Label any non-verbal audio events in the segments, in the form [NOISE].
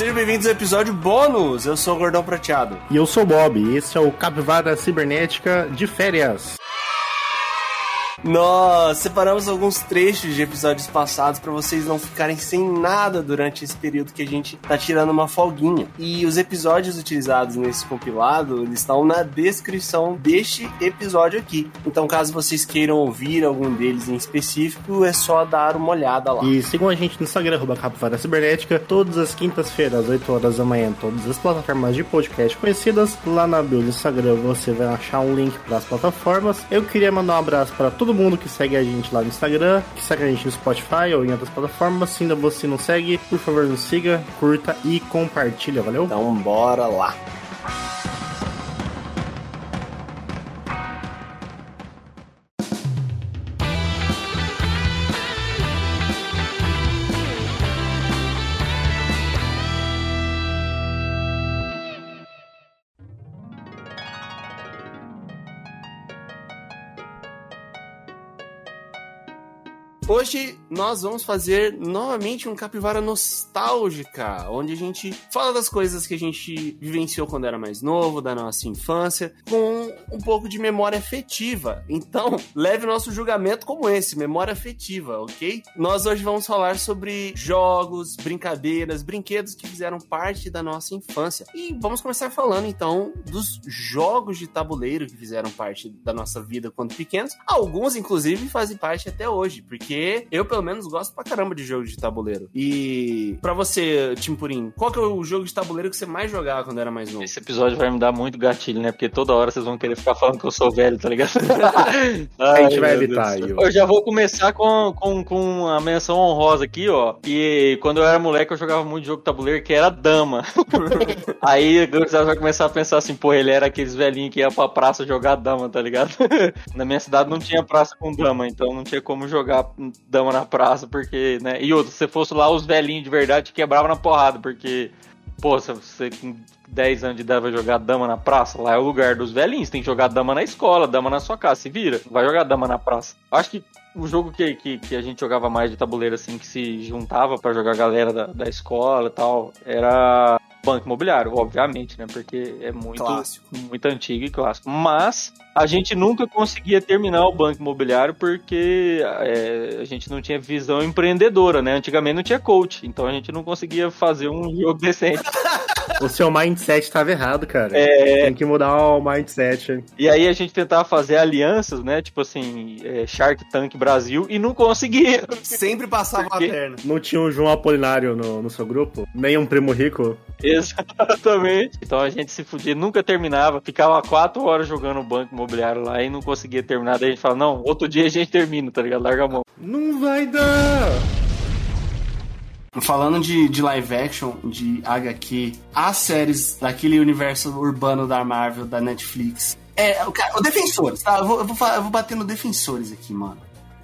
Sejam bem-vindos ao episódio bônus. Eu sou o Gordão Prateado. E eu sou o Bob. E esse é o Capivara Cibernética de Férias. Nós separamos alguns trechos de episódios passados para vocês não ficarem sem nada durante esse período que a gente tá tirando uma folguinha. E os episódios utilizados nesse compilado eles estão na descrição deste episódio aqui. Então, caso vocês queiram ouvir algum deles em específico, é só dar uma olhada lá. E sigam a gente no Instagram, arroba Capivara Cibernética, todas as quintas-feiras, 8 horas da manhã, todas as plataformas de podcast conhecidas. Lá na bio do Instagram você vai achar um link para as plataformas. Eu queria mandar um abraço para todo mundo que segue a gente lá no Instagram, que segue a gente no Spotify ou em outras plataformas. Se ainda você não segue, por favor, nos siga, curta e compartilha, valeu? Então, bora lá. Nós vamos fazer novamente um capivara nostálgica, onde a gente fala das coisas que a gente vivenciou quando era mais novo, da nossa infância, com um pouco de memória afetiva. Então, [LAUGHS] leve o nosso julgamento como esse, memória afetiva, ok? Nós hoje vamos falar sobre jogos, brincadeiras, brinquedos que fizeram parte da nossa infância. E vamos começar falando então dos jogos de tabuleiro que fizeram parte da nossa vida quando pequenos. Alguns, inclusive, fazem parte até hoje, porque eu, pelo menos, gosto pra caramba de jogo de tabuleiro. E pra você, Timpurim, qual que é o jogo de tabuleiro que você mais jogava quando era mais novo? Esse episódio vai me dar muito gatilho, né? Porque toda hora vocês vão querer ficar falando que eu sou velho, tá ligado? [LAUGHS] a gente vai evitar aí. Eu já vou começar com, com, com a menção honrosa aqui, ó. E quando eu era moleque, eu jogava muito jogo de tabuleiro que era dama. [LAUGHS] aí você vai começar a pensar assim, pô, ele era aqueles velhinhos que ia pra praça jogar dama, tá ligado? [LAUGHS] Na minha cidade não tinha praça com dama, então não tinha como jogar dama na praça, porque, né? E outro, se fosse lá os velhinhos de verdade, quebrava na porrada, porque, pô, você com 10 anos de idade vai jogar dama na praça, lá é o lugar dos velhinhos, tem que jogar dama na escola, dama na sua casa, se vira, vai jogar dama na praça. Acho que o jogo que, que, que, a gente jogava mais de tabuleiro, assim, que se juntava para jogar a galera da, da escola e tal, era Banco Imobiliário, obviamente, né? Porque é muito, Clássico. muito antigo e clássico. Mas a gente nunca conseguia terminar o Banco Imobiliário porque é, a gente não tinha visão empreendedora, né? Antigamente não tinha coach, então a gente não conseguia fazer um jogo [LAUGHS] decente. O seu mindset estava errado, cara. É. Tem que mudar o mindset. E aí a gente tentava fazer alianças, né? Tipo assim, é, Shark Tank Brasil e não conseguia. Sempre passava Porque- a perna. Não tinha um João Apolinário no, no seu grupo? Nem um primo rico? Exatamente. Então a gente se fudia, nunca terminava, ficava quatro horas jogando o banco imobiliário lá e não conseguia terminar. Daí a gente fala, não, outro dia a gente termina, tá ligado? Larga a mão. Não vai dar! Falando de, de live action, de HQ, as séries daquele universo urbano da Marvel, da Netflix. É, o, cara, o Defensores, tá? Eu vou, eu, vou, eu vou bater no Defensores aqui, mano.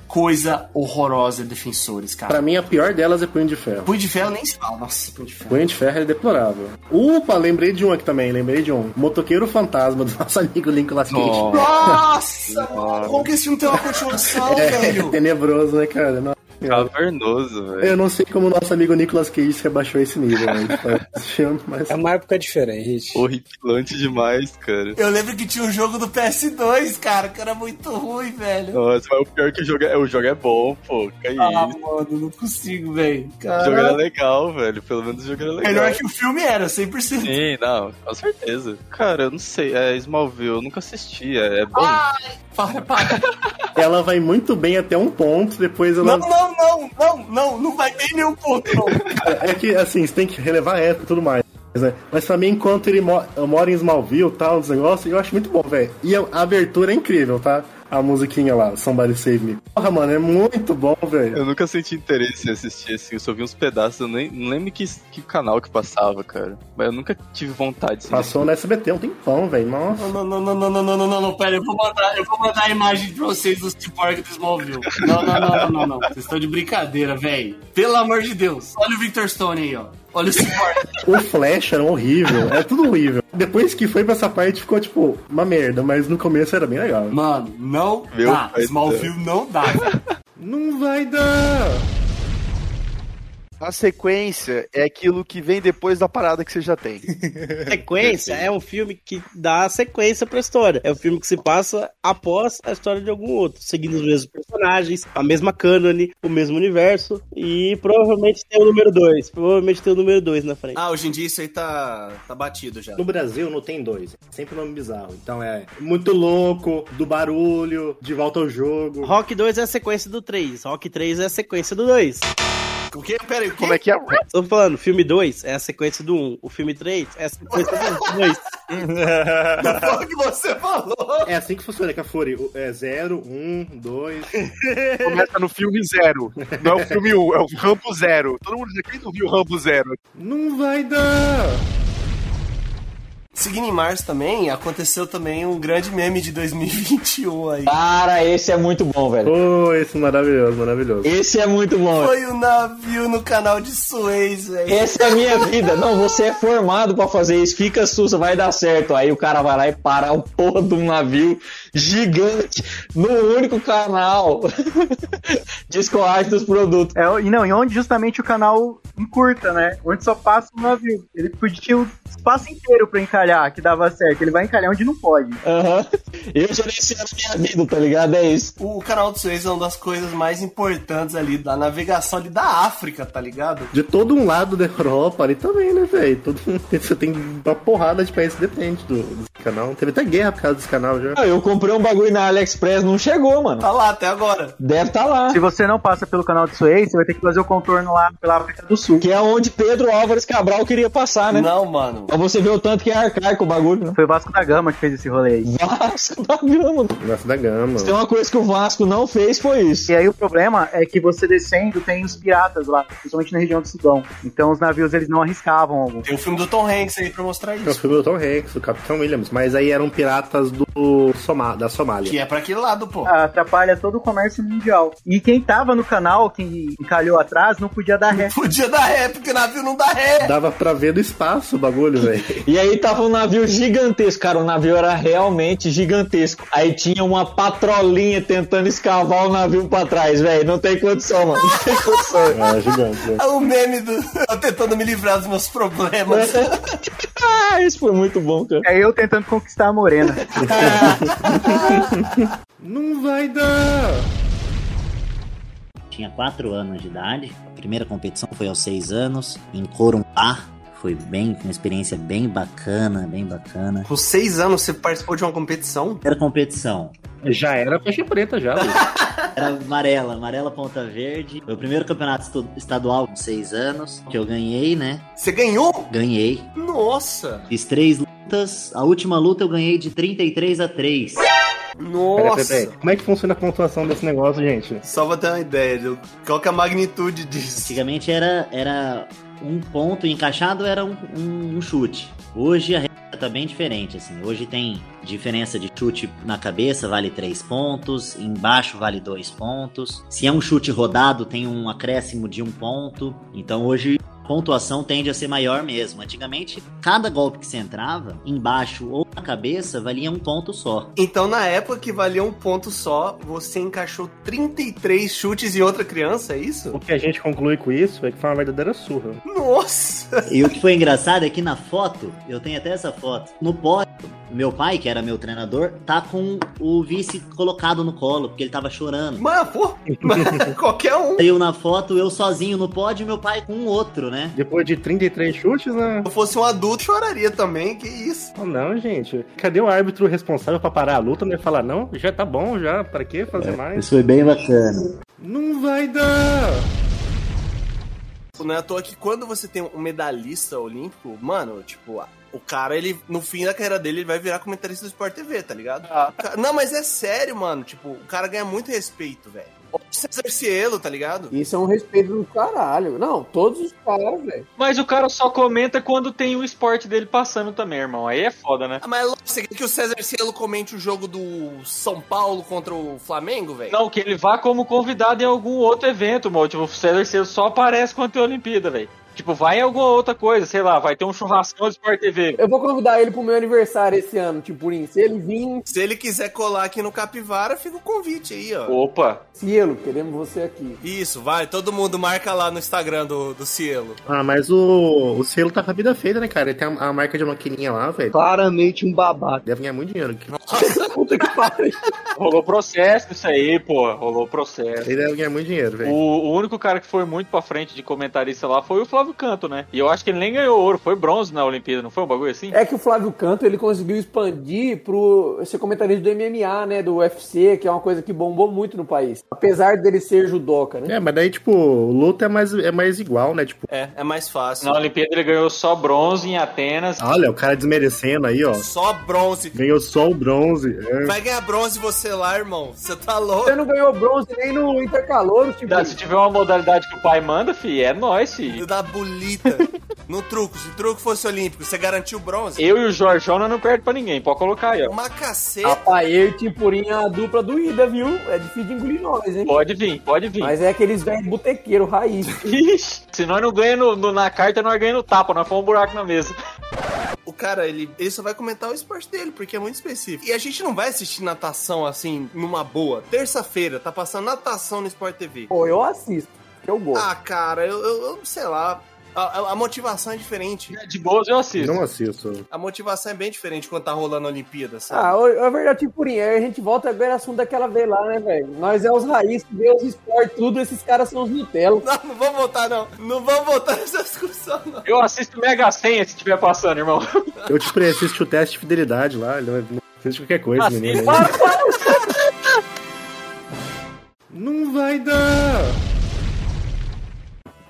Coisa horrorosa, Defensores, cara. Pra mim, a pior delas é Punho de Ferro. Punho de Ferro nem se fala. Nossa, Punho de Ferro. Punho de Ferro é deplorável. Opa, lembrei de um aqui também, lembrei de um. Motoqueiro Fantasma, do nosso amigo Nicolas Cage. Nossa, mano, como que esse filme tem uma continuação, [LAUGHS] É velho? tenebroso, né, cara? Nossa. Cavernoso, velho. Eu não sei como o nosso amigo Nicolas Cage se abaixou esse nível, né, [LAUGHS] mas... É uma época diferente. Horripilante demais, cara. Eu lembro que tinha um jogo do PS2, cara, que era muito ruim, velho. Nossa, mas o pior é que o jogo é, o jogo é bom, pô. Que é Ah, isso. mano, não consigo, velho. O jogo era legal, velho. Pelo menos o jogo era legal. melhor que o filme era, 100%. Sim, não, com certeza. Cara, eu não sei, é Smallville, eu nunca assisti, é, é bom. Para, para. Ela vai muito bem até um ponto, depois ela... Não, não, não, não, não, não vai bem nenhum não. É que, assim, você tem que relevar a época e tudo mais. Né? Mas pra mim, enquanto ele mo mora em Smallville e tal, os negócios, eu acho muito bom, velho. E a abertura é incrível, tá? A musiquinha lá, Somebody Save Me. Porra, mano, é muito bom, velho. Eu nunca senti interesse em assistir, assim, eu só vi uns pedaços, eu nem não lembro que, que canal que passava, cara. Mas eu nunca tive vontade de Passou no SBT um tempão, velho. Nossa. Não, não, não, não, não, não, não, não, não, pera, eu vou mandar, eu vou mandar a imagem pra vocês do Cyborg do Smallville. Não, não, não, não, não, não. Vocês estão de brincadeira, velho. Pelo amor de Deus. Olha o Victor Stone aí, ó. Olha o Cyborg. O Flash era horrível, é tudo horrível. Depois que foi pra essa parte, ficou, tipo, uma merda, mas no começo era bem legal. Mano, não Meu dá. Smallville não dá. [LAUGHS] Não vai dar! A sequência é aquilo que vem depois da parada que você já tem. [LAUGHS] Sequência é um filme que dá sequência pra história. É um filme que se passa após a história de algum outro, seguindo os mesmos personagens, a mesma cânone, o mesmo universo. E provavelmente tem o número 2. Provavelmente tem o número 2 na frente. Ah, hoje em dia isso aí tá, tá batido já. No Brasil não tem dois. É sempre nome bizarro. Então é muito louco, do barulho, de volta ao jogo. Rock 2 é a sequência do 3. Rock 3 é a sequência do 2. O quê? Pera aí, o quê? Como é que é? Tô falando, filme 2 é a sequência do 1. Um. O filme 3 é a sequência do 2. [LAUGHS] Não foi o que você falou. É assim que funciona, Cafuri. O- É 0, 1, 2. Começa no filme zero. Não é o filme 1, um, é o Rambo Zero. Todo mundo diz, quem não viu o Rambo Zero? Não vai dar! Seguindo em março também, aconteceu também um grande meme de 2021 aí. Cara, esse é muito bom, velho. Pô, esse maravilhoso, maravilhoso. Esse é muito bom. Foi o navio no canal de Suez, velho. Essa é a minha vida. Não, você é formado pra fazer isso. Fica sussa, vai dar certo. Aí o cara vai lá e para o porra de um navio gigante no único canal [LAUGHS] de escoagem dos produtos. É, e não, e onde justamente o canal encurta, né? Onde só passa o navio. Ele podia o espaço inteiro pra encalhar, que dava certo. Ele vai encalhar onde não pode. Aham. Eu gerenciando a minha vida, tá ligado? É isso. O canal de Suez é uma das coisas mais importantes ali da navegação ali da África, tá ligado? De todo um lado da Europa ali também, né, velho? Todo [LAUGHS] Você tem uma porrada de países que depende do, desse canal. Teve até guerra por causa desse canal já. Ah, Eu comprei um bagulho na AliExpress, não chegou, mano. Tá lá até agora. Deve tá lá. Se você não passa pelo canal de Suez, você vai ter que fazer o contorno lá pela África do Sul. Que é onde Pedro Álvares Cabral queria passar, né? Não, mano. Pra você ver o tanto que é arcaico o bagulho, né? Foi o Vasco da Gama que fez esse rolê aí. Vasco da Gama. Nossa, da gama. Se tem uma coisa que o Vasco não fez, foi isso. E aí o problema é que você descendo tem os piratas lá, principalmente na região do Sudão. Então os navios eles não arriscavam algum. Tem o filme do Tom Hanks aí pra mostrar É o isso. filme do Tom Hanks, do Capitão Williams, mas aí eram piratas do Soma, da Somália. Que é pra aquele lado, pô. Atrapalha todo o comércio mundial. E quem tava no canal, quem encalhou atrás, não podia dar ré. Podia dar ré, porque o navio não dá ré. Dava pra ver do espaço o bagulho, velho. E aí tava um navio gigantesco, cara. O navio era realmente gigantesco. Aí tinha uma patrolinha tentando escavar o navio pra trás, velho. Não tem condição, mano. Não tem condição. Ah, [LAUGHS] gigante, velho. É o meme do. Eu tentando me livrar dos meus problemas. [LAUGHS] ah, isso foi muito bom, cara. É eu tentando conquistar a morena. [LAUGHS] [LAUGHS] Não vai dar! Tinha 4 anos de idade. A primeira competição foi aos 6 anos, em Corumbá. Foi bem, uma experiência bem bacana, bem bacana. Com seis anos você participou de uma competição? Era competição. Já era faixa preta já. Era amarela, amarela ponta verde. Foi o primeiro campeonato estadual com 6 anos, que eu ganhei, né? Você ganhou? Ganhei. Nossa! Fiz três lutas. A última luta eu ganhei de 33 a 3. Pera, Nossa! pera, pera. Como é que funciona a pontuação desse negócio, gente? Só pra ter uma ideia de qual que é a magnitude disso. Antigamente era, era um ponto encaixado era um, um- um chute. Hoje a regra tá bem diferente, assim. Hoje tem diferença de chute na cabeça, vale 3 pontos, embaixo vale 2 pontos. Se é um chute rodado, tem um acréscimo de um ponto. Então hoje pontuação tende a ser maior mesmo. Antigamente, cada golpe que você entrava, embaixo ou na cabeça, valia um ponto só. Então, na época que valia um ponto só, você encaixou 33 chutes em outra criança, é isso? O que a gente conclui com isso é que foi uma verdadeira surra. Nossa! E o que foi engraçado é que na foto, eu tenho até essa foto, no pódio, meu pai, que era meu treinador, tá com o vice colocado no colo, porque ele tava chorando. Mano, pô! [LAUGHS] Qualquer um. Eu na foto, eu sozinho no pódio e meu pai com um outro, né? Depois de 33 chutes, né? Se eu fosse um adulto, choraria também, que isso. Oh, não, gente. Cadê o árbitro responsável pra parar a luta, né? Falar, não, já tá bom, já, pra que fazer mais? Isso foi bem bacana. Não vai dar! Não é à toa que quando você tem um medalhista olímpico, mano, tipo, o cara, ele, no fim da carreira dele, ele vai virar comentarista do Sport TV, tá ligado? Ah. Cara- Não, mas é sério, mano. Tipo, o cara ganha muito respeito, velho. O César Cielo, tá ligado? Isso é um respeito do caralho. Não, todos os caras, velho. Mas o cara só comenta quando tem o esporte dele passando também, irmão. Aí é foda, né? Ah, Mas é lógico, você quer que o César Cielo comente o jogo do São Paulo contra o Flamengo, velho? Não, que ele vá como convidado em algum outro evento, mano. Tipo, o César Cielo só aparece quando tem a Olimpíada, velho. Tipo, vai em alguma outra coisa, sei lá, vai ter um churrascão do Sport TV. Eu vou convidar ele pro meu aniversário esse ano, Timpurim. Se ele vir, Se ele quiser colar aqui no Capivara, fica o convite aí, ó. Opa, Cielo, queremos você aqui. Isso, vai, todo mundo marca lá no Instagram do, do Cielo. Ah, mas o, o selo tá com a vida feita, né, cara? Ele tem a, a marca de maquininha lá, velho. Claramente um babaca. Deve ganhar muito dinheiro aqui. [LAUGHS] Puta que pariu. rolou processo isso aí, pô, rolou processo. Ele deve ganhar muito dinheiro, O, velho. o único cara que foi muito pra frente de comentarista lá foi o Flávio Canto, né? E eu acho que ele nem ganhou ouro, foi bronze na Olimpíada, não foi um bagulho assim? É que o Flávio Canto, ele conseguiu expandir pro ser comentarista do MMA, né, do UFC, que é uma coisa que bombou muito no país. Apesar dele ser judoca, né? É, mas daí, tipo, luta é mais, é mais igual, né? Tipo, É, é mais fácil. Na Olimpíada ele ganhou só bronze em Atenas. olha, o cara desmerecendo aí, ó. Só bronze. Ganhou só o bronze. É. Vai ganhar bronze você lá, irmão. Você tá louco. Você não ganhou bronze nem no Intercalor, tipo. Tá, Se tiver uma modalidade que o pai manda, fi, é nóis, fi. Da bolita. no truco. Se o truco fosse olímpico, você garantiu bronze? Eu e o Jorjona não perde pra ninguém, pode colocar aí, ó. Uma caceta. Rapaz, eu e Timpurim é a dupla do Ida, viu? É difícil de engolir nós, hein? Pode vir, pode vir. Mas é aqueles velhos botequeiros, raiz. [LAUGHS] Ixi, se nós não ganhamos no- no- na carta, nós ganhamos no tapa, nós fomos um buraco na mesa. O cara, ele, ele só vai comentar o esporte dele, porque é muito específico. E a gente não vai assistir natação assim, numa boa. Terça-feira, tá passando natação no Sport TV. Pô, eu assisto, eu gosto. Ah, cara, eu, eu, eu sei lá. A, a- a motivação é diferente. De boas eu assisto. Não assisto. A motivação é bem diferente quando tá rolando a Olimpíada, sabe? Ah, é verdade, Timpurim, aí a gente volta agora ao assunto daquela vez lá, né, velho? Nós é os raiz, vê os esportes, tudo, esses caras são os Nutella. Não, não vamos voltar, não. Não vamos voltar nessa discussão, não. Eu assisto Mega Senha se estiver passando, irmão. [LAUGHS] Eu, tipo, ele assiste o teste de fidelidade lá. Ele não assiste qualquer coisa, Assiste. menino. Não vai dar!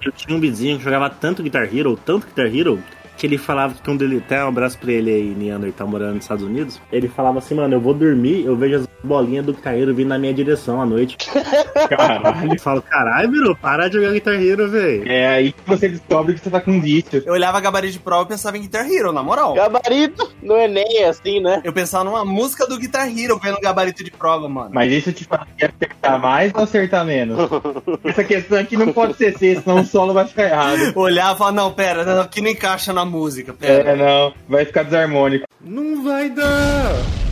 Eu tinha um vizinho que jogava tanto Guitar Hero, tanto Guitar Hero, que ele falava que quando ele. Até um abraço pra ele aí, Neander, tá morando nos Estados Unidos. Ele falava assim, mano, eu vou dormir, eu vejo as bolinhas do Guitar Hero vindo na minha direção à noite. [LAUGHS] Caralho. Eu falo, caralho, virou, para de jogar Guitar Hero, velho. É aí que você descobre que você tá com vício. Eu olhava gabarito de prova e pensava em Guitar Hero, na moral. Gabarito no Enem, assim, né? Eu pensava numa música do Guitar Hero vendo gabarito de prova, mano. Mas isso te faz acertar mais ou acertar menos? [LAUGHS] Essa questão aqui não pode ser C, senão o solo vai ficar errado. Olhava e falava, não, pera, aqui não encaixa na música, pera. É, não, vai ficar desarmônico. Não vai dar!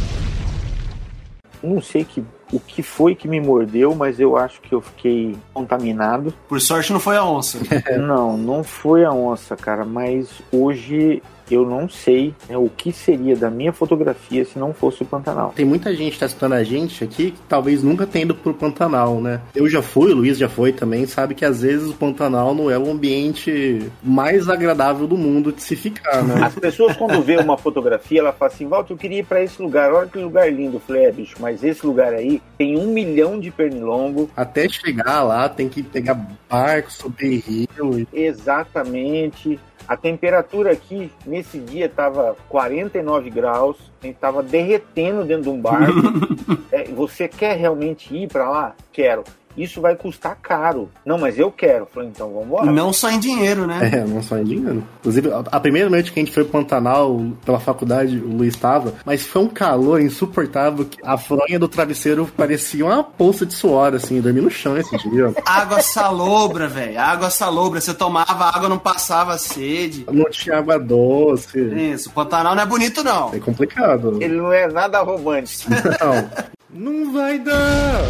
Não sei que, o que foi que me mordeu, mas eu acho que eu fiquei contaminado. Por sorte não foi a onça. [LAUGHS] Não, não foi a onça, cara, mas hoje eu não sei né, o que seria da minha fotografia se não fosse o Pantanal. Tem muita gente que tá escutando a gente aqui que talvez nunca tenha ido pro Pantanal, né? Eu já fui, o Luiz já foi também, sabe que às vezes o Pantanal não é o ambiente mais agradável do mundo de se ficar, né? As pessoas, quando vê uma fotografia, ela fala assim: Walter, eu queria ir pra esse lugar. Olha que lugar lindo. Eu falei: é, bicho, mas esse lugar aí tem um milhão de pernilongo. Até chegar lá tem que pegar barco, subir rio. Exatamente. A temperatura aqui nesse dia tava 49 graus, a gente tava derretendo dentro de um barco. [LAUGHS] É, você quer realmente ir pra lá? Quero. Isso vai custar caro. Não, mas eu quero. Falei, então vamos embora. Não só em dinheiro, né? É, não só em dinheiro. Inclusive, a- a primeira noite que a gente foi pro Pantanal, pela faculdade, o Luiz estava, mas foi um calor insuportável que a fronha do travesseiro parecia uma poça de suor, assim, eu dormi no chão esse dia. Água salobra, velho. Água salobra. Você tomava água, não passava sede. Não tinha água doce. Isso, o Pantanal não é bonito, não. É complicado. Ele não é nada romântico. Não. [LAUGHS] Não vai dar.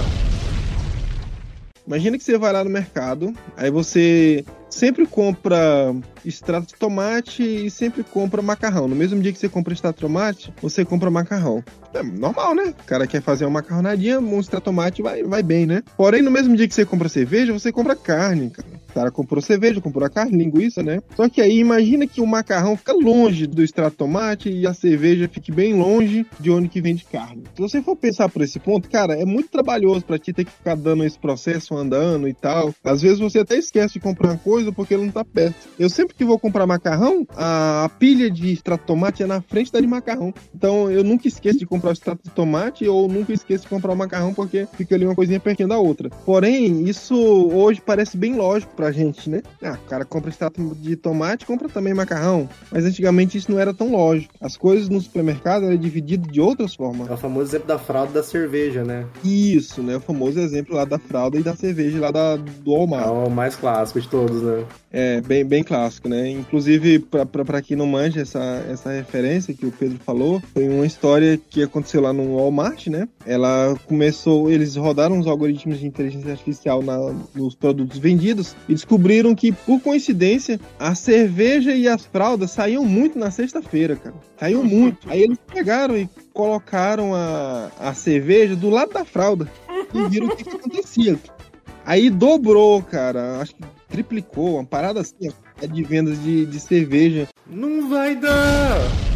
Imagina que você vai lá no mercado, aí você sempre compra extrato de tomate e sempre compra macarrão. No mesmo dia que você compra extrato de tomate, você compra macarrão. É normal, né? O cara quer fazer uma macarronadinha, um extrato de tomate vai, vai bem, né? Porém, no mesmo dia que você compra cerveja, você compra carne, cara. O cara comprou cerveja, comprou a carne, linguiça, né? Só que aí imagina que o macarrão fica longe do extrato tomate e a cerveja fique bem longe de onde que vende carne. Se você for pensar por esse ponto, cara, é muito trabalhoso pra ti ter que ficar dando esse processo andando e tal. Às vezes você até esquece de comprar uma coisa porque ele não tá perto. Eu sempre que vou comprar macarrão, a pilha de extrato tomate é na frente da de macarrão. Então eu nunca esqueço de comprar o extrato de tomate ou nunca esqueço de comprar o macarrão porque fica ali uma coisinha pertinho da outra. Porém, isso hoje parece bem lógico pra pra gente, né? Ah, o cara compra extrato de tomate, compra também macarrão. Mas antigamente isso não era tão lógico. As coisas no supermercado eram divididas de outras formas. É o famoso exemplo da fralda da cerveja, né? Isso, né? O famoso exemplo lá da fralda e da cerveja lá da, do É Walmart. o mais clássico de todos, né? É, bem, bem clássico, né? Inclusive, pra quem não manja essa, essa referência que o Pedro falou, foi uma história que aconteceu lá no Walmart, né? Ela começou, eles rodaram os algoritmos de inteligência artificial na- nos produtos vendidos e descobriram que, por coincidência, a cerveja e as fraldas saíam muito na sexta-feira, cara. Saíam [LAUGHS] muito. Aí eles pegaram e colocaram a, a cerveja do lado da fralda e viram o que, que acontecia. Aí dobrou, cara. Acho que triplicou, uma parada assim, ó, de vendas de, de cerveja. Não vai dar!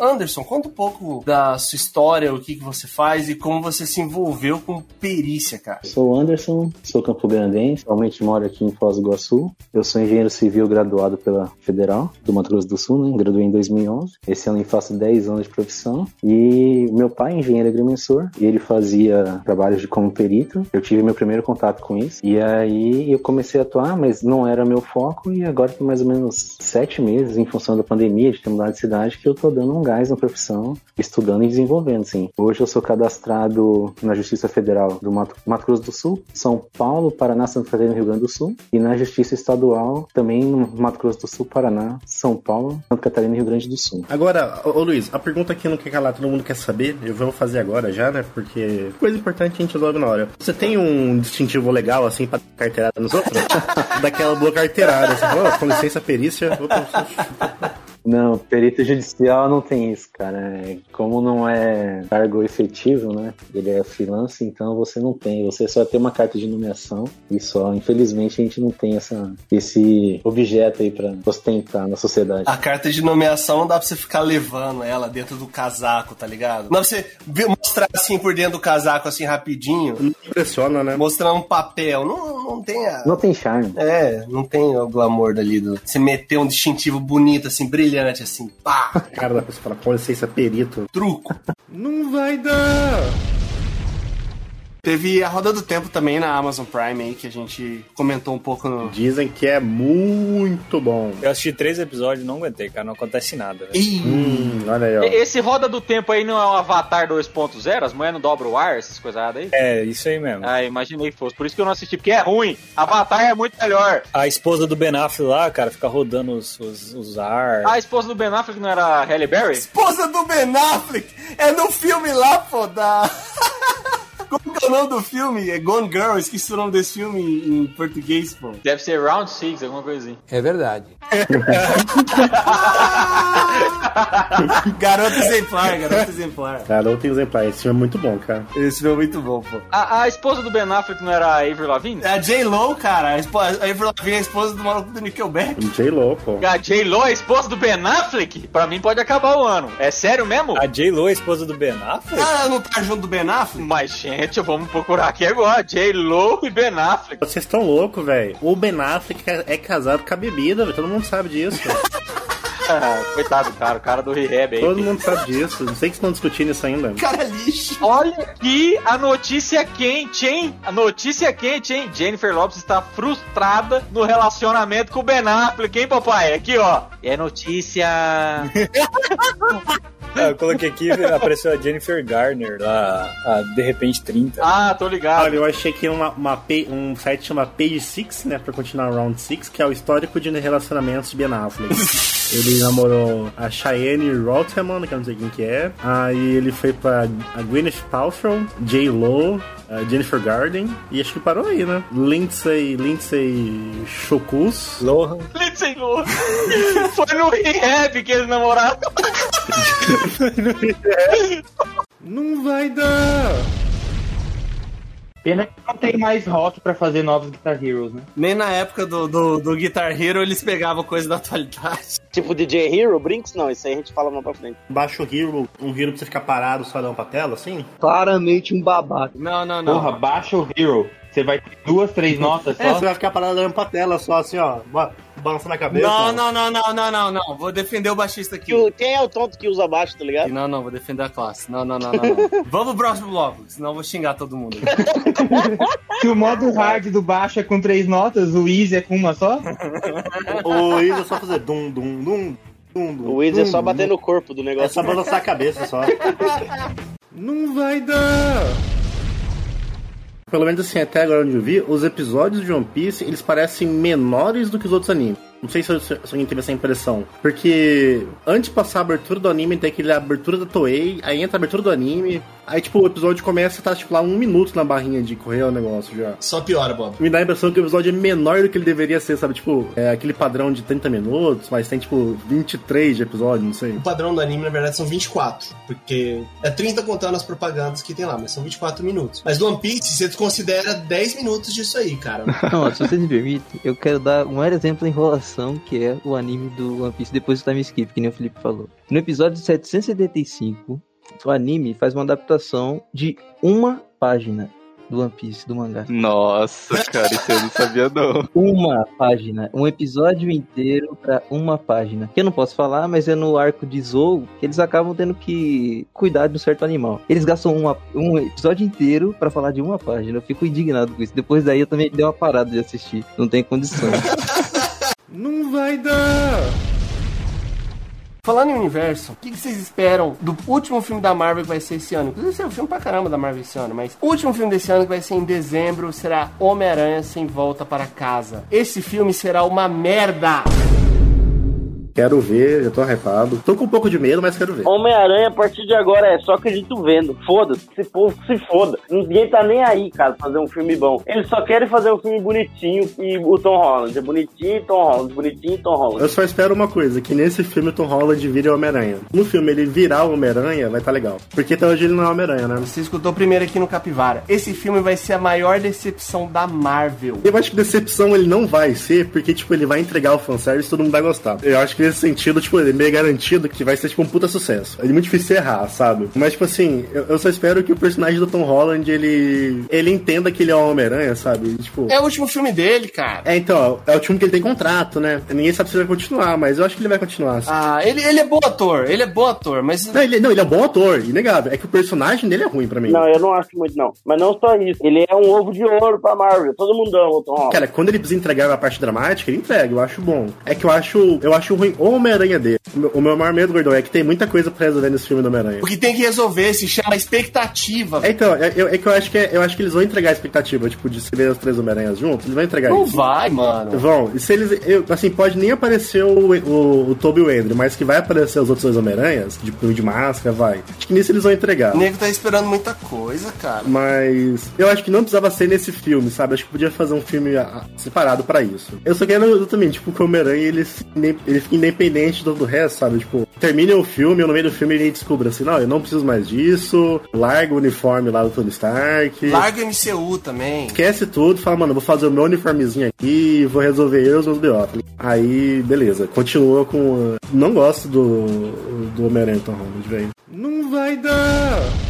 Anderson, conta um pouco da sua história, o que, que você faz e como você se envolveu com perícia, cara. Sou o Anderson, sou campograndense, atualmente moro aqui em Foz do Iguaçu. Eu sou engenheiro civil graduado pela Federal do Mato Grosso do Sul, né? Graduei em 2011. Esse ano eu faço 10 anos de profissão. E meu pai é engenheiro agrimensor e ele fazia trabalhos de como perito. Eu tive meu primeiro contato com isso. E aí eu comecei a atuar, mas não era meu foco. E agora tem mais ou menos sete meses, em função da pandemia, de ter mudado de cidade, que eu tô dando um gás na profissão, estudando e desenvolvendo, sim. Hoje eu sou cadastrado na Justiça Federal do Mato, Mato Grosso do Sul, São Paulo, Paraná, Santa Catarina e Rio Grande do Sul, e na Justiça Estadual, também no Mato Grosso do Sul, Paraná, São Paulo, Santa Catarina e Rio Grande do Sul. Agora, ô, ô Luiz, a pergunta que não quer calar, todo mundo quer saber, eu vou fazer agora já, né? Porque coisa importante a gente resolve na hora. Você tem um distintivo legal, assim, pra carteirada nos outros? [LAUGHS] Daquela boa carteirada, assim, ô, com licença, perícia. Opa, Não, perito judicial não tem isso, cara. É, Como não é cargo efetivo, né? Ele é freelance, então você não tem. Você só tem uma carta de nomeação e só. Infelizmente a gente não tem essa, esse objeto aí pra ostentar na sociedade. A carta de nomeação não dá pra você ficar levando ela dentro do casaco, tá ligado? Não dá pra você mostrar assim por dentro do casaco, assim, rapidinho. Não impressiona, né? Mostrar um papel. Não, não tem a... Não tem charme. É, não tem o glamour dali do. Você meter um distintivo bonito, assim, brilhante, assim, pá, Cara da pessoa fala, com licença, perito. truco. Não vai dar! Teve a Roda do Tempo também na Amazon Prime aí, que a gente comentou um pouco no. Dizem que é muito bom. Eu assisti três episódios e não aguentei, cara. Não acontece nada. velho. Hum, olha aí, ó. Esse roda do tempo aí não é um Avatar 2.0? As mulheres não dobram o ar, essas coisas erradas aí? É, isso aí mesmo. Ah, imaginei que fosse. Por isso que eu não assisti, porque é ruim. Avatar é muito melhor. A esposa do Ben Affleck lá, cara, fica rodando os, os, os ar. A esposa do Ben Affleck não era a Halle Berry? Esposa do Ben Affleck! É no filme lá, pô, da. [LAUGHS] É o nome do filme? É Gone Girl, esqueci o nome desse filme em, em português, pô. Deve ser Round Six, alguma coisa assim. É verdade. [LAUGHS] Garoto exemplar, garoto exemplar. Garoto exemplar, esse filme é muito bom, cara. Esse filme é muito bom, pô. A, a esposa do Ben Affleck não era a Avril Lavigne? É a J-Lo, cara. A espo- a Avril Lavigne é a esposa do maluco do Nickelback. J-Lo, pô. A J-Lo, a esposa do Ben Affleck? Pra mim pode acabar o ano. É sério mesmo? A J-Lo, a esposa do Ben Affleck? Ah, ela não tá junto do Ben Affleck? Mas, gente, vamos procurar aqui agora. J-Lo e Ben Affleck. Vocês estão loucos, velho. O Ben Affleck é é casado com a bebida, velho. Todo mundo sabe disso. [LAUGHS] [LAUGHS] Coitado, cara, o cara do Rehab aí. Todo mundo sabe disso. Não sei que estão discutindo isso ainda. Cara lixo. Olha aqui a notícia quente, hein? A notícia quente, hein? Jennifer Lopes está frustrada no relacionamento com o Ben Affleck, hein, papai? Aqui, ó. É notícia. [LAUGHS] Ah, eu coloquei aqui, apareceu a Jennifer Garner lá, a De Repente 30. Ah, tô ligado. Olha, eu achei que uma, uma um site chama Page 6, né? Pra continuar Round 6, que é o histórico de relacionamentos de Ben Affleck. [LAUGHS] ele namorou a Cheyenne Rothman, que eu não sei quem que é. Aí ele foi pra a Gwyneth Paltrow, J-Lo, a Jennifer Garden. E acho que parou aí, né? Lindsay, Lindsay Chokus. Lohan. Lindsay Lohan. [LAUGHS] Foi no Rehab que eles namoraram. [LAUGHS] [LAUGHS] Não vai dar! Pena que não tem mais rock pra fazer novos Guitar Heroes, né? Nem na época do, do, do Guitar Hero eles pegavam coisa da atualidade. [LAUGHS] Tipo DJ Hero, Brinks? Não, isso aí a gente fala mais pra frente. Baixa o Hero, um Hero pra você ficar parado só olhando pra tela, assim? Claramente um babaca. Não, não, não. Porra, baixa o Hero. Você vai ter duas, três notas É, você só. vai ficar parado olhando pra tela só assim, ó. Balançando a cabeça. Não, não, não, não, não, não, não. Vou defender o baixista aqui. Que Quem é o tonto que usa baixo, tá ligado? Não, não, vou defender a classe. Não, não, não, não. não. [LAUGHS] Vamos pro próximo bloco, senão eu vou xingar todo mundo. [LAUGHS] Se o modo hard do baixo é com três notas, o easy é com uma só? [LAUGHS] O Wiz é só fazer dum, dum, dum, dum, dum. O Wiz é só dum. bater no corpo do É negócio. só balançar a cabeça só. Não vai dar! Pelo menos assim, até agora onde eu vi, os episódios de One Piece, eles parecem menores do que os outros animes. Não sei se, alguém teve essa impressão. Porque antes de passar a abertura do anime, tem aquele abertura da Toei, aí entra a abertura do anime, aí tipo, o episódio começa tá tipo lá um minuto na barrinha de correr o negócio já. Só piora, Bob. Me dá a impressão que o episódio é menor do que ele deveria ser, sabe? Tipo, é aquele padrão de 30 minutos, mas tem tipo 23 de episódio, não sei. O padrão do anime, na verdade, são 24. Porque é 30 contando as propagandas que tem lá, mas são 24 minutos. Mas do One Piece, você considera 10 minutos disso aí, cara. [LAUGHS] Não, se vocês me permitem, eu quero dar um maior exemplo da enrolação que é o anime do One Piece depois do time skip, que nem o Felipe falou. No episódio 775, o anime faz uma adaptação de uma página do One Piece, do mangá. Nossa, cara, isso eu não sabia não. Uma página, um episódio inteiro pra uma página. Que eu não posso falar, mas é no arco de Zou que eles acabam tendo que cuidar de um certo animal. Eles gastam uma- um episódio inteiro pra falar de uma página. Eu fico indignado com isso. Depois daí eu também dei uma parada de assistir. Não tem condição. [LAUGHS] Não vai dar! Falando em universo, o que, vocês esperam do último filme da Marvel que vai ser esse ano? Inclusive, é um filme pra caramba da Marvel esse ano, mas o último filme desse ano que vai ser em dezembro será Homem-Aranha Sem Volta para Casa. Esse filme será uma merda! Quero ver, já tô hypado. Tô com um pouco de medo, mas quero ver. Homem-Aranha, a partir de agora, é só acredito vendo. Foda-se, esse povo se foda. Ninguém tá nem aí, cara, fazer um filme bom. Eles só querem fazer um filme bonitinho e o Tom Holland. É bonitinho e Tom Holland, bonitinho e Tom Holland. Eu só espero uma coisa, que nesse filme o Tom Holland vire o Homem-Aranha. No filme ele virar o Homem-Aranha, vai tá legal. Porque até hoje ele não é Homem-Aranha, né? Você escutou primeiro aqui no Capivara. Esse filme vai ser a maior decepção da Marvel. Eu acho que decepção ele não vai ser, porque, tipo, ele vai entregar o fanservice e todo mundo vai gostar. Eu acho que nesse sentido, tipo, ele é meio garantido que vai ser, tipo, um puta sucesso. É muito difícil errar, sabe? Mas, tipo assim, eu, eu só espero que o personagem do Tom Holland, ele... Ele entenda que ele é o Homem-Aranha, sabe? Tipo... É o último filme dele, cara. É, então, é o time que ele tem contrato, né? Ninguém sabe se ele vai continuar, mas eu acho que ele vai continuar. assim. Ah, ele, ele é bom ator, ele é bom ator, mas. Não ele, não, ele é um bom ator, inegável. É que o personagem dele é ruim pra mim. Não, eu não acho muito, não. Mas não só isso. Ele é um ovo de ouro pra Marvel. Todo mundo ama o Tom Holland. Cara, quando ele precisa entregar a parte dramática, ele entrega, eu acho bom. É que eu acho, eu acho ruim o Homem-Aranha dele. O meu, maior medo, Gordão, é que tem muita coisa pra resolver nesse filme do Homem-Aranha. O que tem que resolver se chama expectativa. É, então, é, é que eu acho que, é- eu acho que eles vão entregar a expectativa, tipo, de se ver os três Homem-Aranhas juntos, eles vão entregar Não isso. vai, mano. Vão. E se eles. eu- assim, pode nem aparecer o, o, o Tobey e o Andrew, mas que vai aparecer os outros dois Homem-Aranhas, de, de máscara, vai. Acho que nisso eles vão entregar. O nego tá esperando muita coisa, cara. Mas eu acho que não precisava ser nesse filme, sabe? Acho que podia fazer um filme separado pra isso. Eu só quero exatamente, tipo, que o Homem-Aranha ele, ele fique independente de todo o resto, sabe? Tipo, termine o filme, e no meio do filme ele descubra assim, não, eu não preciso mais disso, larga o uniforme lá do Tony Stark. Larga o MCU também. Esquece tudo, fala, mano, eu vou fazer o meu uniformezinho aqui, vou resolver eu e os meus B.O. Aí, beleza, continua com. Não gosto do, do Homem-Aranha Tom Holland, velho. Não vai dar!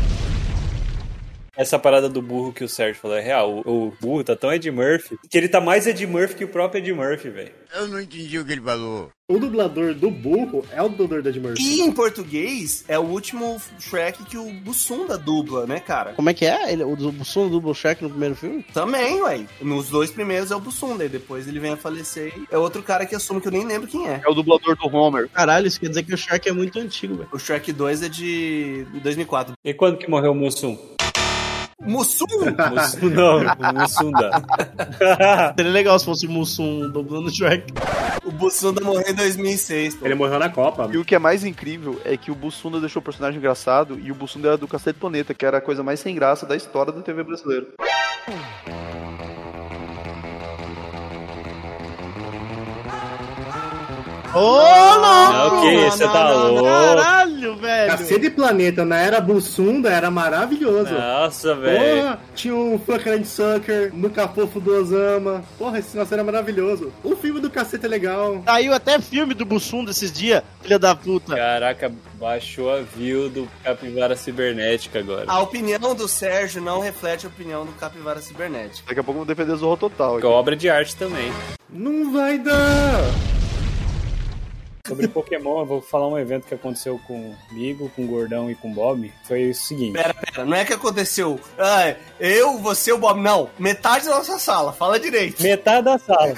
Essa parada do burro que o Sérgio falou é real. O, o burro tá tão Ed Murphy que ele tá mais Ed Murphy que o próprio Ed Murphy, velho. Eu não entendi o que ele falou. O dublador do burro é o dublador da Ed Murphy. E em português é o último Shrek que o Bussunda dubla, né, cara? Como é que é? Ele, o Bussunda dubla o Shrek no primeiro filme? Também, ué. Nos dois primeiros é o Bussunda, e depois ele vem a falecer. e É outro cara que assume que eu nem lembro quem é. É o dublador do Homer. Caralho, isso quer dizer que o Shrek é muito antigo, velho. O Shrek 2 é de 2004. E quando que morreu o Mussum? Mussum? Mussum não, o Mussunda. Seria legal se fosse o Mussum dublando o Shrek. O Bussunda morreu em 2006. Pô. Ele morreu na Copa. E o que é mais incrível é que o Bussunda deixou o personagem engraçado e o Bussunda era do Cacete Planeta, que era a coisa mais sem graça da história da TV brasileira. Ô, louco! Não, que você tá louco. Caralho, velho. Cacete de Planeta na era Bussunda era maravilhoso. Nossa, velho. Porra, tinha um Fucker Sucker, no Cafofo do Osama. Porra, esse negócio era maravilhoso. O filme do cacete é legal. Saiu até filme do Bussunda esses dias, filha da puta. Caraca, baixou a view do Capivara Cibernética agora. A opinião do Sérgio não reflete a opinião do Capivara Cibernética. Daqui a pouco eu vou defender Zorro Total. Que é obra de arte também. Não vai dar! Sobre Pokémon, eu vou falar um evento que aconteceu comigo, com o Gordão e com o Bob. Foi o seguinte. Pera, pera, não é que aconteceu. Ah, eu, você, o Bob. Não, metade da nossa sala, fala direito. Metade da sala.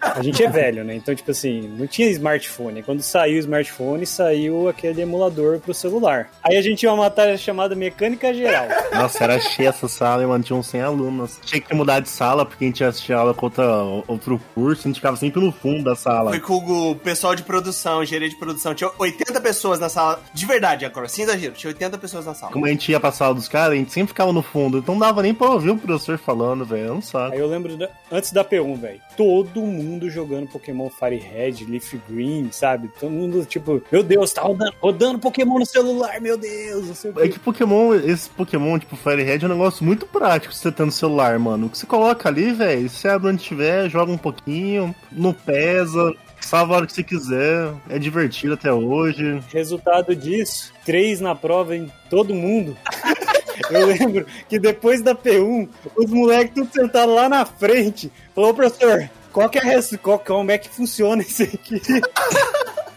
A gente é velho, né? Então, tipo assim, não tinha smartphone. Quando saiu o smartphone, saiu aquele emulador pro celular. Aí a gente tinha uma matéria chamada Mecânica Geral. Nossa, era cheia essa sala, mano. Tinha uns 100 alunos. Tinha que mudar de sala, porque a gente assistia aula com outra, outro curso, a gente ficava sempre no fundo da sala. Foi com o pessoal de produção, engenharia de produção. Tinha 80 pessoas na sala. De verdade, agora, sem exagero. Tinha 80 pessoas na sala. Como a gente ia pra sala dos caras, a gente sempre ficava no fundo. Então não dava nem pra ouvir o professor falando, velho. Eu não sabe. Aí eu lembro, da- antes da P1, velho, todo mundo jogando Pokémon Fire Red, Leaf Green, sabe? Todo mundo, tipo, meu Deus, tá rodando, rodando Pokémon no celular, meu Deus, não sei o É quê. que Pokémon, esse Pokémon, tipo, Fire Red é um negócio muito prático você ter no celular, mano. O que você coloca ali, velho, você abre onde tiver, joga um pouquinho, não pesa, salva a hora que você quiser, é divertido até hoje. Resultado disso, três na prova em todo mundo. [LAUGHS] Eu lembro que depois da P1, os moleques tudo sentados lá na frente. Falou, professor, qual que é a res- qual, como é que funciona isso aqui? [LAUGHS]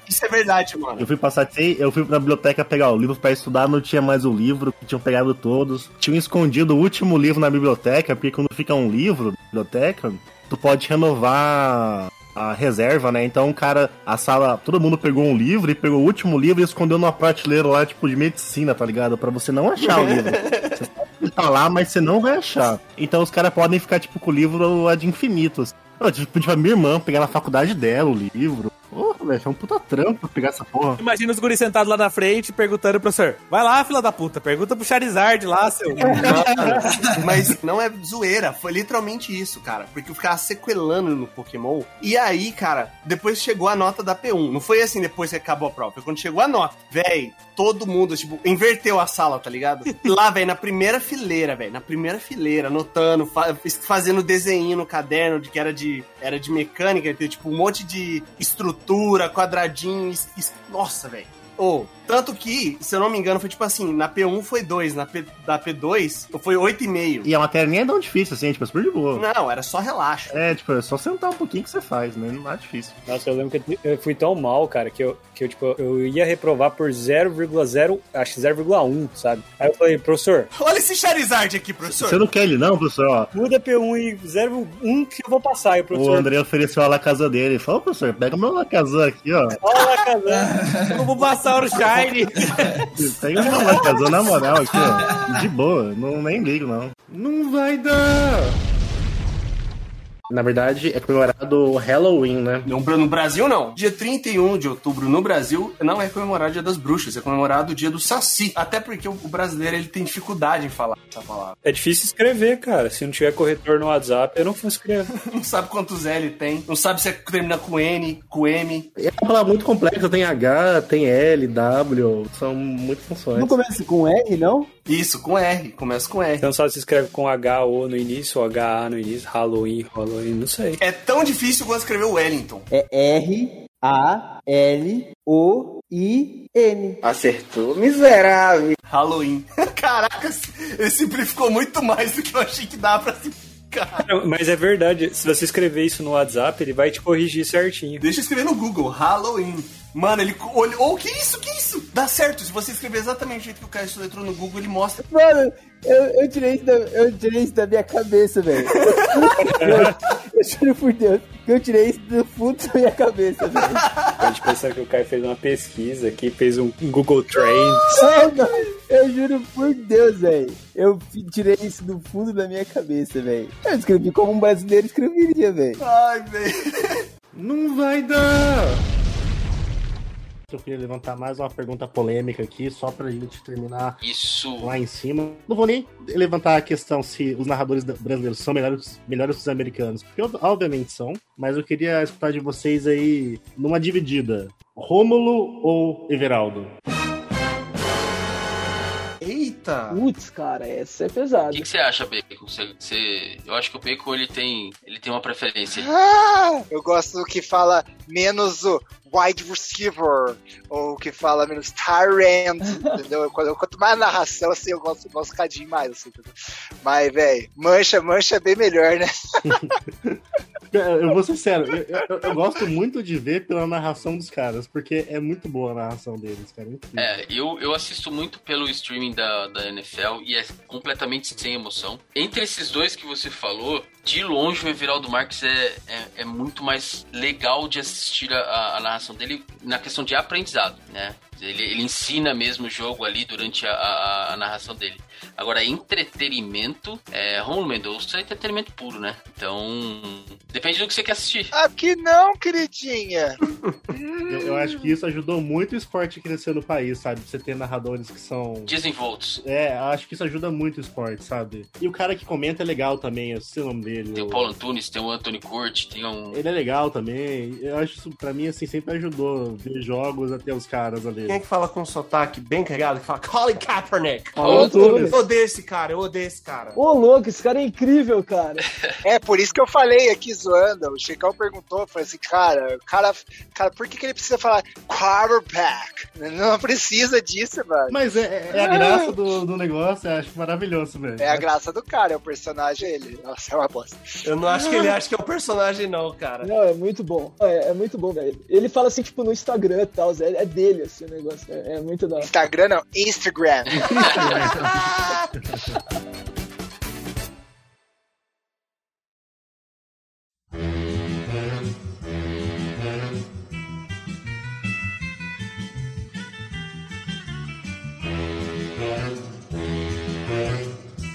Isso é verdade, mano. Eu fui passar, eu fui pra biblioteca pegar o livro pra estudar, não tinha mais o livro, tinham pegado todos. Tinham escondido o último livro na biblioteca, porque quando fica um livro na biblioteca, tu pode renovar a reserva, né? Então o cara, a sala, todo mundo pegou um livro e pegou o último livro e escondeu numa prateleira lá, tipo, de medicina, tá ligado? Pra você não achar o [LAUGHS] livro. Você sabe que tá lá, mas você não vai achar. Então os caras podem ficar, tipo, com o livro ad infinitos. Eu que pedir pra minha irmã pegar na faculdade dela o livro. Porra, velho, foi um puta trampo pegar essa porra. Imagina os guris sentados lá na frente perguntando pro professor: vai lá, fila da puta, pergunta pro Charizard lá, seu. [LAUGHS] Mas não é zoeira, foi literalmente isso, cara. Porque eu ficava sequelando no Pokémon. E aí, cara, depois chegou a nota da P1. Não foi assim depois que acabou a prova. Foi quando chegou a nota. Véi, todo mundo, tipo, inverteu a sala, tá ligado? [LAUGHS] Lá, velho, na primeira fileira, velho. Na primeira fileira, anotando, fa- fazendo desenho no caderno de que era de, era de mecânica, tem, tipo, um monte de estrutura, quadradinhos. es- Nossa, velho. Ô, tanto que, se eu não me engano, foi tipo assim, na P1 foi 2, na P, da P2 foi 8,5. E a matéria nem é tão difícil assim, tipo, é super de boa. Não, era só relaxo. É, tipo, é só sentar um pouquinho que você faz, né? Não é difícil. Nossa, eu lembro que eu fui tão mal, cara, que eu, que eu tipo, eu ia reprovar por 0,0, acho que 0,1, sabe? Aí eu falei, professor, Olha esse Charizard aqui, professor. Você não quer ele não, professor? Ó, muda P1 e 0,1 que eu vou passar. E o o professor, André ofereceu a Lacazan dele. Ele falou, professor, pega o meu Lacazan aqui, ó. olha, casando. [LAUGHS] Eu vou passar o Shine. Pega o meu Lacazan na moral aqui, ó. De boa, não, nem ligo, não. Não vai dar! Na verdade, é comemorado o Halloween, né? No, no Brasil, não. Dia 31 de outubro, no Brasil, não é comemorado o Dia das Bruxas, é comemorado o Dia do Saci. Até porque o o brasileiro ele tem dificuldade em falar essa palavra. É difícil escrever, cara. Se não tiver corretor no WhatsApp, eu não vou escrever. [LAUGHS] Não sabe quantos L tem, não sabe se é, termina com N, com M. É uma palavra muito complexa, tem H, tem L, W, são muitas funções. Não começa com R, não? Isso, com R, começa com R. Então só se escreve com H-O no início, ou H-A no início, Halloween, Halloween, não sei. É tão difícil quanto escrever Wellington. É R, A, L, O, I, N. Acertou, miserável. Halloween. [LAUGHS] Caraca, ele simplificou muito mais do que eu achei que dá pra simplificar. Não, Mas é verdade, se você escrever isso no WhatsApp, ele vai te corrigir certinho. Deixa eu escrever no Google, Halloween. Mano, ele olhou. Oh, que isso? Que isso? Dá certo. Se você escrever exatamente o jeito que o Caio letrou no Google, ele mostra. Mano, eu, eu, tirei isso da, eu tirei isso da minha cabeça, velho. [LAUGHS] Eu, juro por Deus que eu tirei isso do fundo da minha cabeça, velho. Pode pensar que o Caio fez uma pesquisa aqui, fez um Google Trends. Não, não, eu juro por Deus, velho. Eu tirei isso do fundo da minha cabeça, velho. Eu escrevi como um brasileiro escreveria, velho. Ai, velho. Não vai dar! Eu queria levantar mais uma pergunta polêmica aqui, só pra gente terminar Isso. lá em cima. Não vou nem levantar a questão se os narradores brasileiros são melhores, melhores que os americanos, porque ob- obviamente são, mas eu queria escutar de vocês aí numa dividida. Rômulo ou Everaldo? Eita! Putz, cara, essa é pesada. O que, que você acha, Bacon? Você, você- Eu acho que o Bacon ele tem, ele tem uma preferência. Ah, eu gosto do que fala menos o wide receiver, ou que fala menos Tyrant, [LAUGHS] entendeu? Quando- Quanto mais narração, assim, eu gosto, gosto um cadinho mais, assim, entendeu? Mas, velho, mancha, mancha é bem melhor, né? [LAUGHS] Eu, vou ser sério, eu, eu- eu gosto muito de ver pela narração dos caras, porque é muito boa a narração deles, cara. Incrível. É, eu, eu assisto muito pelo streaming da, da NFL e é completamente sem emoção. Entre esses dois que você falou, de longe o Everaldo Marques é, é, é muito mais legal de assistir a, a narração dele na questão de aprendizado, né? Ele, ele ensina mesmo o jogo ali durante a, a- a narração dele. Agora, entretenimento, é, Romulo Mendonça é entretenimento puro, né? Então, depende do que você quer assistir. Aqui não, queridinha. [LAUGHS] Eu, eu acho que isso ajudou muito o esporte a crescer no país, sabe? Você ter narradores que são. Desenvoltos. É, acho que isso ajuda muito o esporte, sabe? E o cara que comenta é legal também, eu sei o nome dele. Tem o Paulo Antunes, tem o Anthony Curti, tem um. Ele é legal também. Eu acho isso, pra mim, assim, sempre ajudou ver jogos até os caras ali. Quem é que fala com um sotaque bem carregado, que fala Colin Kaepernick? Paulo Antunes. Eu odeio esse cara, eu odeio esse cara. Ô, louco, esse cara é incrível, cara. [LAUGHS] É, por isso que eu falei aqui zoando. O Chicão perguntou, eu falei assim, cara, o cara, cara, por que, que ele precisa falar quarterback? Não precisa disso, mano. Mas é, é a graça do, do negócio, eu acho maravilhoso, velho. É a graça do cara, é o personagem ele. Nossa, é uma bosta. Eu não acho que ele acha que é um personagem, não, cara. Não, é muito bom. É, é muito bom, velho. Ele fala assim, tipo, no Instagram e tal, é, é dele, assim, o negócio. É, é muito da hora. Instagram não, Instagram. [LAUGHS] [LAUGHS]